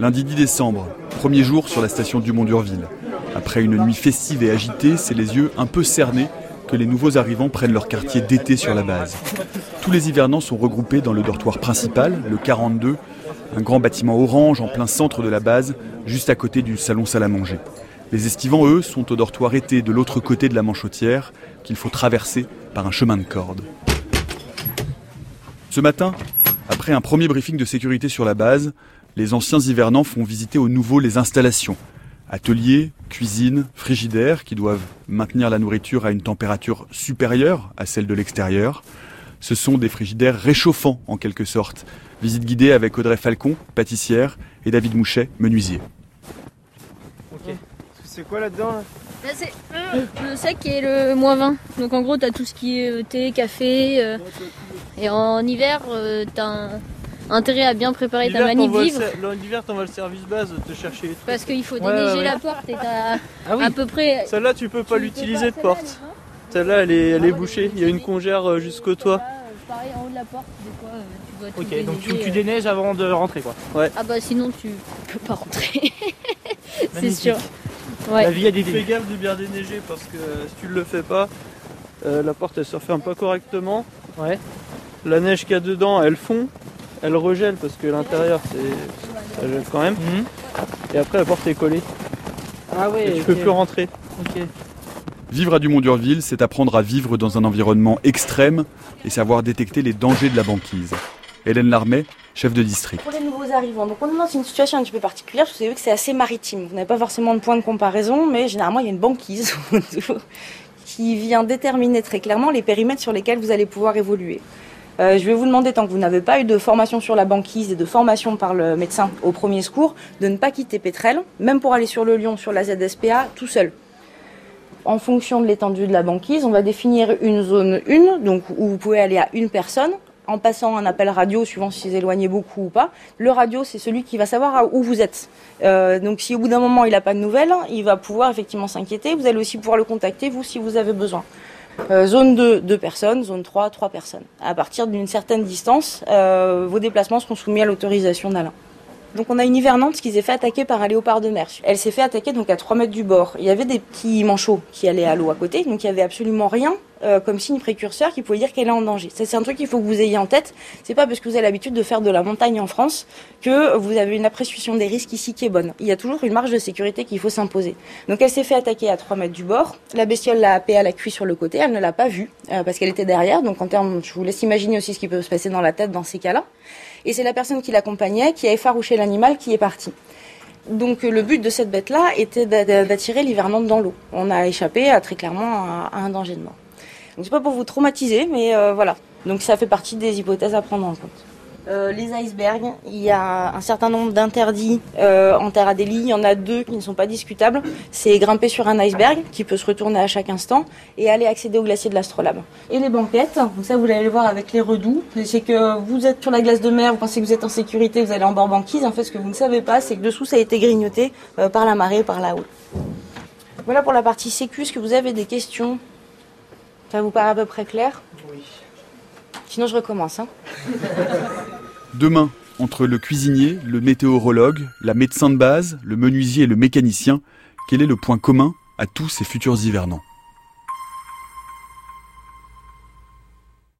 Lundi 10 décembre, premier jour sur la station du Mont-Durville. Après une nuit festive et agitée, c'est les yeux un peu cernés que les nouveaux arrivants prennent leur quartier d'été sur la base. Tous les hivernants sont regroupés dans le dortoir principal, le 42, un grand bâtiment orange en plein centre de la base, juste à côté du salon salle à manger. Les estivants, eux, sont au dortoir été de l'autre côté de la manchotière, qu'il faut traverser par un chemin de corde. Ce matin, après un premier briefing de sécurité sur la base, les anciens hivernants font visiter aux nouveaux les installations. Ateliers, cuisine, frigidaires qui doivent maintenir la nourriture à une température supérieure à celle de l'extérieur. Ce sont des frigidaires réchauffants en quelque sorte. Visite guidée avec Audrey Falcon, pâtissière, et David Mouchet, menuisier. C'est quoi là-dedans Là, c'est le sec qui est le moins 20. Donc en gros, t'as tout ce qui est euh, thé, café. euh, et en hiver, euh, t'as un- intérêt à bien préparer ta manip vivre. L'hiver, t'envoies le service base te chercher les trucs. Parce qu'il faut Ouais, déneiger ouais. la porte et t'as Ah oui. à peu près. Celle-là, tu peux pas l'utiliser de porte. celle-là, Celle-là, elle est, elle est bouchée. Il y a une congère euh, jusqu'au toit. Là, euh, Pareil, en haut de la porte, des fois, euh, tu dois tout Ok, donc tu, tu déneiges avant de rentrer quoi. Ah bah sinon, tu peux pas rentrer. c'est sûr. Ouais. La vie a des Fais gaffe de bien déneiger parce que si tu le fais pas, euh, la porte elle se referme pas correctement. Ouais. La neige qu'il y a dedans, elle fond, elle regèle parce que l'intérieur c'est ça gèle quand même. Mhm. Et après la porte est collée Ah ouais. et tu peux plus rentrer. Ok. Vivre à Dumont-Durville, c'est apprendre à vivre dans un environnement extrême et savoir détecter les dangers de la banquise. Hélène Larmet, chef de district. Pour les nouveaux arrivants, donc on est dans une situation un petit peu particulière, parce que vous savez que c'est assez maritime. Vous n'avez pas forcément de point de comparaison, mais généralement il y a une banquise qui vient déterminer très clairement les périmètres sur lesquels vous allez pouvoir évoluer. Euh, je vais vous demander, tant que vous n'avez pas eu de formation sur la banquise et de formation par le médecin au premier secours, de ne pas quitter Pétrel, même pour aller sur le Lyon, sur la ZSPA, tout seul. En fonction de l'étendue de la banquise, on va définir une zone 1, donc où vous pouvez aller à une personne, en passant un appel radio, suivant si vous éloignez beaucoup ou pas. Le radio, c'est celui qui va savoir où vous êtes. Euh, donc si au bout d'un moment il n'a pas de nouvelles, il va pouvoir effectivement s'inquiéter. Vous allez aussi pouvoir le contacter, vous, si vous avez besoin. Euh, zone 2, 2 personnes. Zone 3, 3 personnes. À partir d'une certaine distance, euh, vos déplacements seront soumis à l'autorisation d'Alain. Donc on a une hivernante qui s'est fait attaquer par un léopard de mer. Elle s'est fait attaquer donc à 3 mètres du bord. Il y avait des petits manchots qui allaient à l'eau à côté, donc il y avait absolument rien euh, comme signe précurseur qui pouvait dire qu'elle est en danger. Ça c'est un truc qu'il faut que vous ayez en tête. C'est pas parce que vous avez l'habitude de faire de la montagne en France que vous avez une appréciation des risques ici qui est bonne. Il y a toujours une marge de sécurité qu'il faut s'imposer. Donc elle s'est fait attaquer à 3 mètres du bord. La bestiole l'a happée à la cuisse sur le côté. Elle ne l'a pas vue euh, parce qu'elle était derrière. Donc en termes, je vous laisse imaginer aussi ce qui peut se passer dans la tête dans ces cas-là. Et c'est la personne qui l'accompagnait qui a effarouché l'animal qui est parti. Donc euh, le but de cette bête-là était d'a- d'attirer l'hivernante dans l'eau. On a échappé à, très clairement à un danger de mort. Donc c'est pas pour vous traumatiser, mais euh, voilà. Donc ça fait partie des hypothèses à prendre en compte. Euh, les icebergs, il y a un certain nombre d'interdits euh, en terre Adélie. Il y en a deux qui ne sont pas discutables. C'est grimper sur un iceberg qui peut se retourner à chaque instant et aller accéder au glacier de l'Astrolabe. Et les banquettes, donc ça vous allez le voir avec les redoux, c'est que vous êtes sur la glace de mer, vous pensez que vous êtes en sécurité, vous allez en bord banquise. En fait, ce que vous ne savez pas, c'est que dessous ça a été grignoté par la marée, par la houle. Voilà pour la partie sécu. Est-ce que vous avez des questions? Ça vous paraît à peu près clair Oui. Sinon, je recommence. Hein. Demain, entre le cuisinier, le météorologue, la médecin de base, le menuisier et le mécanicien, quel est le point commun à tous ces futurs hivernants?